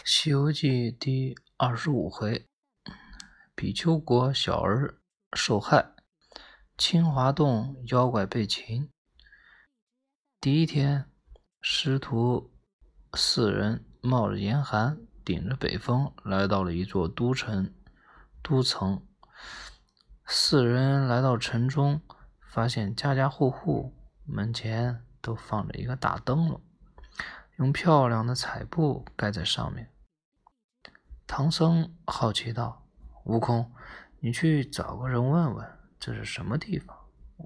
《西游记》第二十五回，比丘国小儿受害，清华洞妖怪被擒。第一天，师徒四人冒着严寒，顶着北风，来到了一座都城都城。四人来到城中，发现家家户户门前都放着一个大灯笼。用漂亮的彩布盖在上面。唐僧好奇道：“悟空，你去找个人问问，这是什么地方？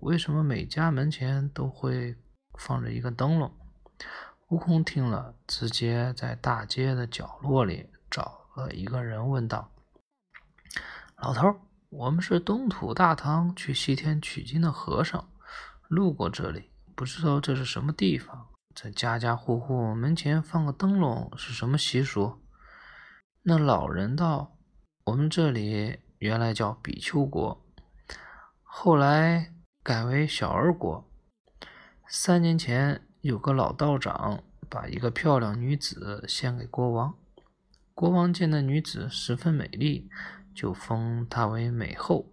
为什么每家门前都会放着一个灯笼？”悟空听了，直接在大街的角落里找了一个人问道：“老头，我们是东土大唐去西天取经的和尚，路过这里，不知道这是什么地方。”在家家户户门前放个灯笼是什么习俗？那老人道：“我们这里原来叫比丘国，后来改为小儿国。三年前有个老道长把一个漂亮女子献给国王，国王见那女子十分美丽，就封她为美后，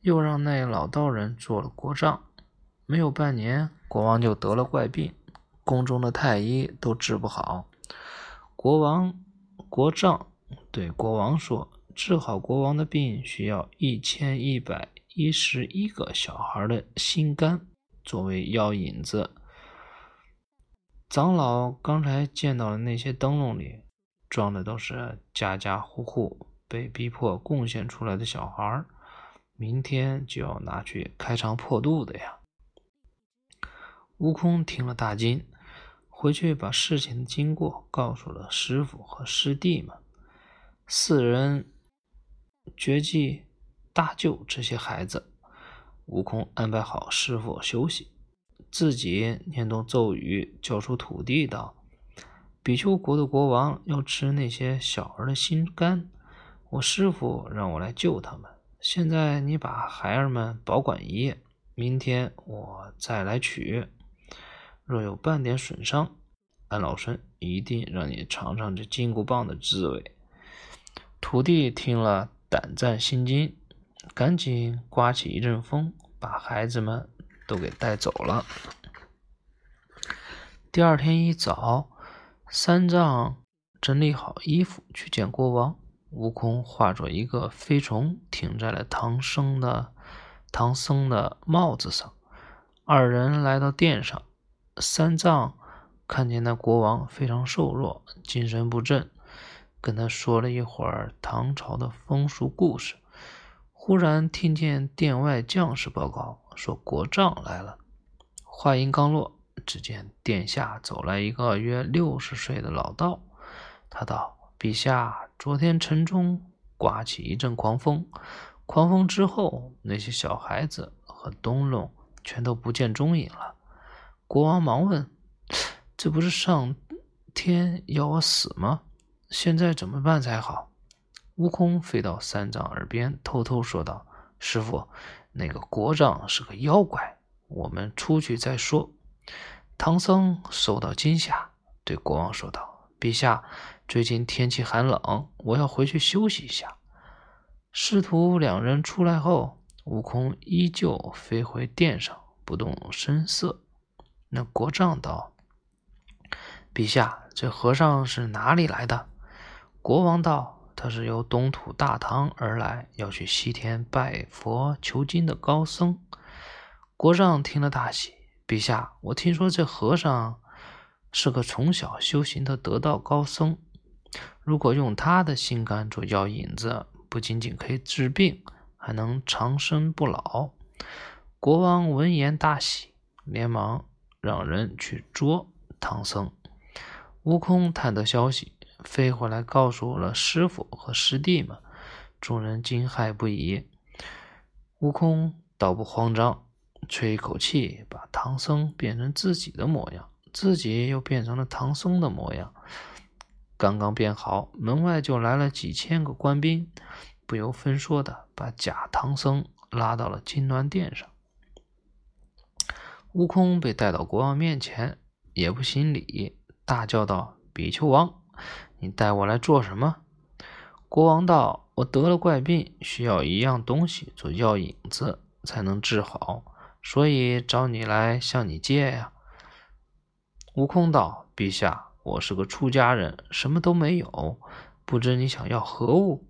又让那老道人做了国丈。没有半年。”国王就得了怪病，宫中的太医都治不好。国王国丈对国王说：“治好国王的病需要一千一百一十一个小孩的心肝作为药引子。”长老刚才见到的那些灯笼里装的都是家家户户被逼迫贡献出来的小孩，明天就要拿去开肠破肚的呀。悟空听了大惊，回去把事情的经过告诉了师傅和师弟们。四人决计搭救这些孩子。悟空安排好师傅休息，自己念动咒语，叫出土地道：“比丘国的国王要吃那些小儿的心肝，我师傅让我来救他们。现在你把孩儿们保管一夜，明天我再来取。”若有半点损伤，俺老孙一定让你尝尝这金箍棒的滋味。土地听了，胆战心惊，赶紧刮起一阵风，把孩子们都给带走了。第二天一早，三藏整理好衣服去见国王，悟空化作一个飞虫，停在了唐僧的唐僧的帽子上。二人来到殿上。三藏看见那国王非常瘦弱，精神不振，跟他说了一会儿唐朝的风俗故事。忽然听见殿外将士报告说国丈来了。话音刚落，只见殿下走来一个约六十岁的老道。他道：“陛下，昨天城中刮起一阵狂风，狂风之后，那些小孩子和灯笼全都不见踪影了。”国王忙问：“这不是上天要我死吗？现在怎么办才好？”悟空飞到三藏耳边，偷偷说道：“师傅，那个国丈是个妖怪，我们出去再说。”唐僧受到惊吓，对国王说道：“陛下，最近天气寒冷，我要回去休息一下。”师徒两人出来后，悟空依旧飞回殿上，不动声色。那国丈道：“陛下，这和尚是哪里来的？”国王道：“他是由东土大唐而来，要去西天拜佛求经的高僧。”国丈听了大喜：“陛下，我听说这和尚是个从小修行的得道高僧，如果用他的心肝做药引子，不仅仅可以治病，还能长生不老。”国王闻言大喜，连忙。让人去捉唐僧。悟空探得消息，飞回来告诉了师傅和师弟们，众人惊骇不已。悟空倒不慌张，吹一口气，把唐僧变成自己的模样，自己又变成了唐僧的模样。刚刚变好，门外就来了几千个官兵，不由分说的把假唐僧拉到了金銮殿上。悟空被带到国王面前，也不行礼，大叫道：“比丘王，你带我来做什么？”国王道：“我得了怪病，需要一样东西做药引子才能治好，所以找你来向你借呀。”悟空道：“陛下，我是个出家人，什么都没有，不知你想要何物？”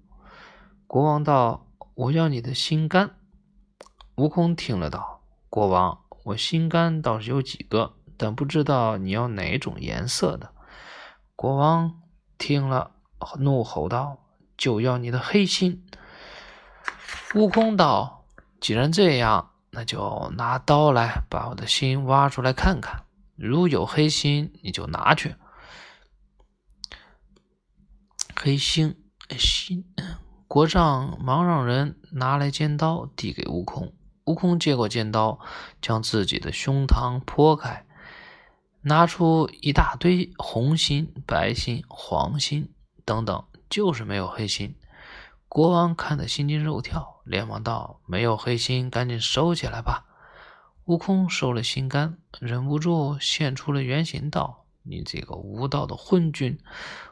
国王道：“我要你的心肝。”悟空听了道：“国王，我心肝倒是有几个，但不知道你要哪种颜色的。”国王听了，怒吼道。就要你的黑心！悟空道：“既然这样，那就拿刀来把我的心挖出来看看。如有黑心，你就拿去。”黑心心，国丈忙让人拿来尖刀递给悟空。悟空接过尖刀，将自己的胸膛剖开，拿出一大堆红心、白心、黄心等等。就是没有黑心，国王看得心惊肉跳，连忙道：“没有黑心，赶紧收起来吧。”悟空收了心肝，忍不住现出了原形，道：“你这个无道的昏君，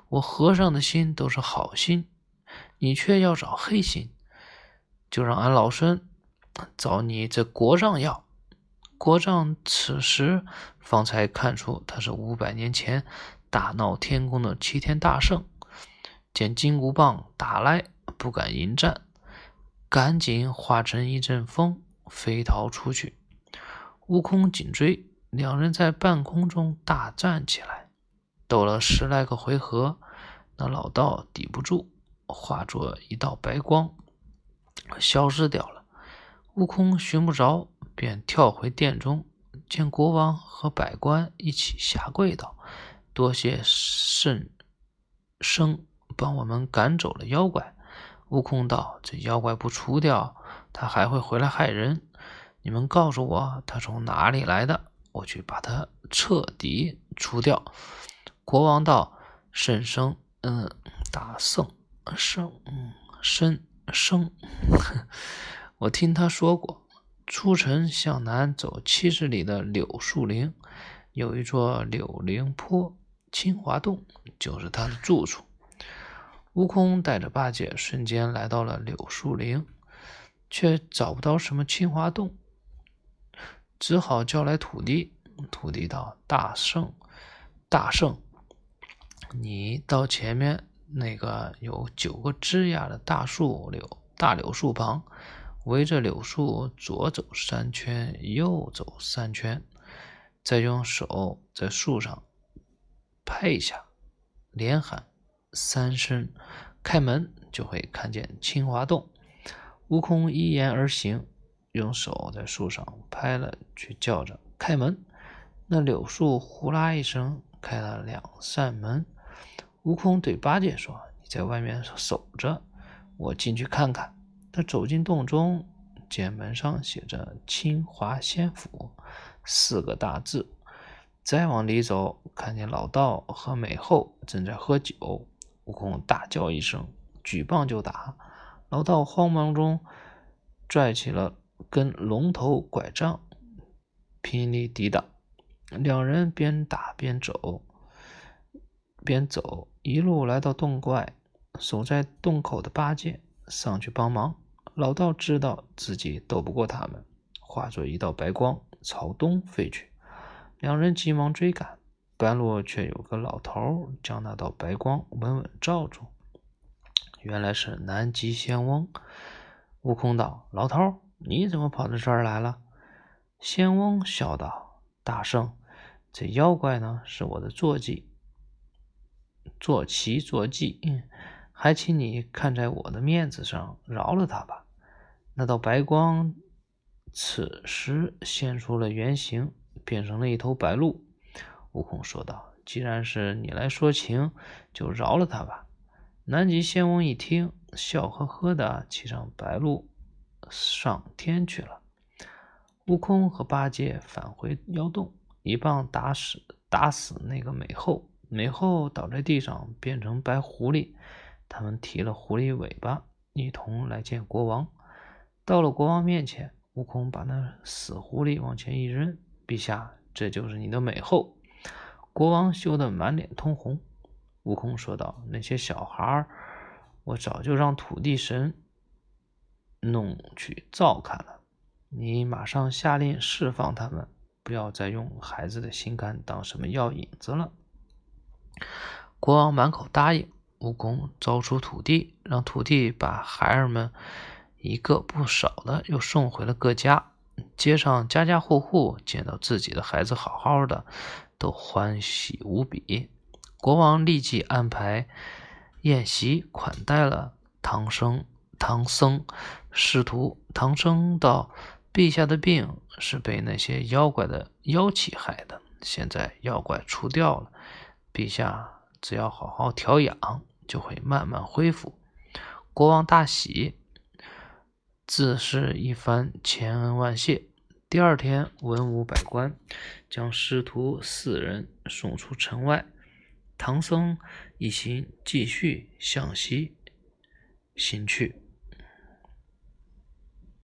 我和尚的心都是好心，你却要找黑心，就让俺老孙找你这国丈要。”国丈此时方才看出他是五百年前大闹天宫的齐天大圣。见金箍棒打来，不敢迎战，赶紧化成一阵风飞逃出去。悟空紧追，两人在半空中大战起来，斗了十来个回合，那老道抵不住，化作一道白光，消失掉了。悟空寻不着，便跳回殿中，见国王和百官一起下跪道：“多谢圣生。”帮我们赶走了妖怪。悟空道：“这妖怪不除掉，他还会回来害人。你们告诉我，他从哪里来的？我去把他彻底除掉。”国王道：“圣生，嗯，大圣，圣，嗯，生生。我听他说过，出城向南走七十里的柳树林，有一座柳林坡，清华洞就是他的住处。”悟空带着八戒瞬间来到了柳树林，却找不到什么青花洞，只好叫来土地。土地道：“大圣，大圣，你到前面那个有九个枝桠的大树柳大柳树旁，围着柳树左走三圈，右走三圈，再用手在树上拍一下，连喊。”三声开门，就会看见清华洞。悟空依言而行，用手在树上拍了，却叫着开门。那柳树呼啦一声开了两扇门。悟空对八戒说：“你在外面守着，我进去看看。”他走进洞中，见门上写着“清华仙府”四个大字。再往里走，看见老道和美后正在喝酒。悟空大叫一声，举棒就打。老道慌忙中拽起了根龙头拐杖，拼力抵挡。两人边打边走，边走一路来到洞外，守在洞口的八戒上去帮忙。老道知道自己斗不过他们，化作一道白光朝东飞去。两人急忙追赶。半路却有个老头将那道白光稳稳罩住，原来是南极仙翁。悟空道：“老头，你怎么跑到这儿来了？”仙翁笑道：“大圣，这妖怪呢是我的坐骑，坐骑坐骑，还请你看在我的面子上饶了他吧。”那道白光此时现出了原形，变成了一头白鹿。悟空说道：“既然是你来说情，就饶了他吧。”南极仙翁一听，笑呵呵的骑上白鹿上天去了。悟空和八戒返回妖洞，一棒打死打死那个美猴，美猴倒在地上变成白狐狸。他们提了狐狸尾巴，一同来见国王。到了国王面前，悟空把那死狐狸往前一扔：“陛下，这就是你的美后。”国王羞得满脸通红，悟空说道：“那些小孩儿，我早就让土地神弄去照看了。你马上下令释放他们，不要再用孩子的心肝当什么药引子了。”国王满口答应。悟空招出土地，让土地把孩儿们一个不少的又送回了各家。街上家家户户见到自己的孩子好好的，都欢喜无比。国王立即安排宴席款待了唐僧、唐僧师徒。唐僧道：“陛下的病是被那些妖怪的妖气害的，现在妖怪除掉了，陛下。”只要好好调养，就会慢慢恢复。国王大喜，自是一番千恩万谢。第二天，文武百官将师徒四人送出城外，唐僧一行继续向西行去。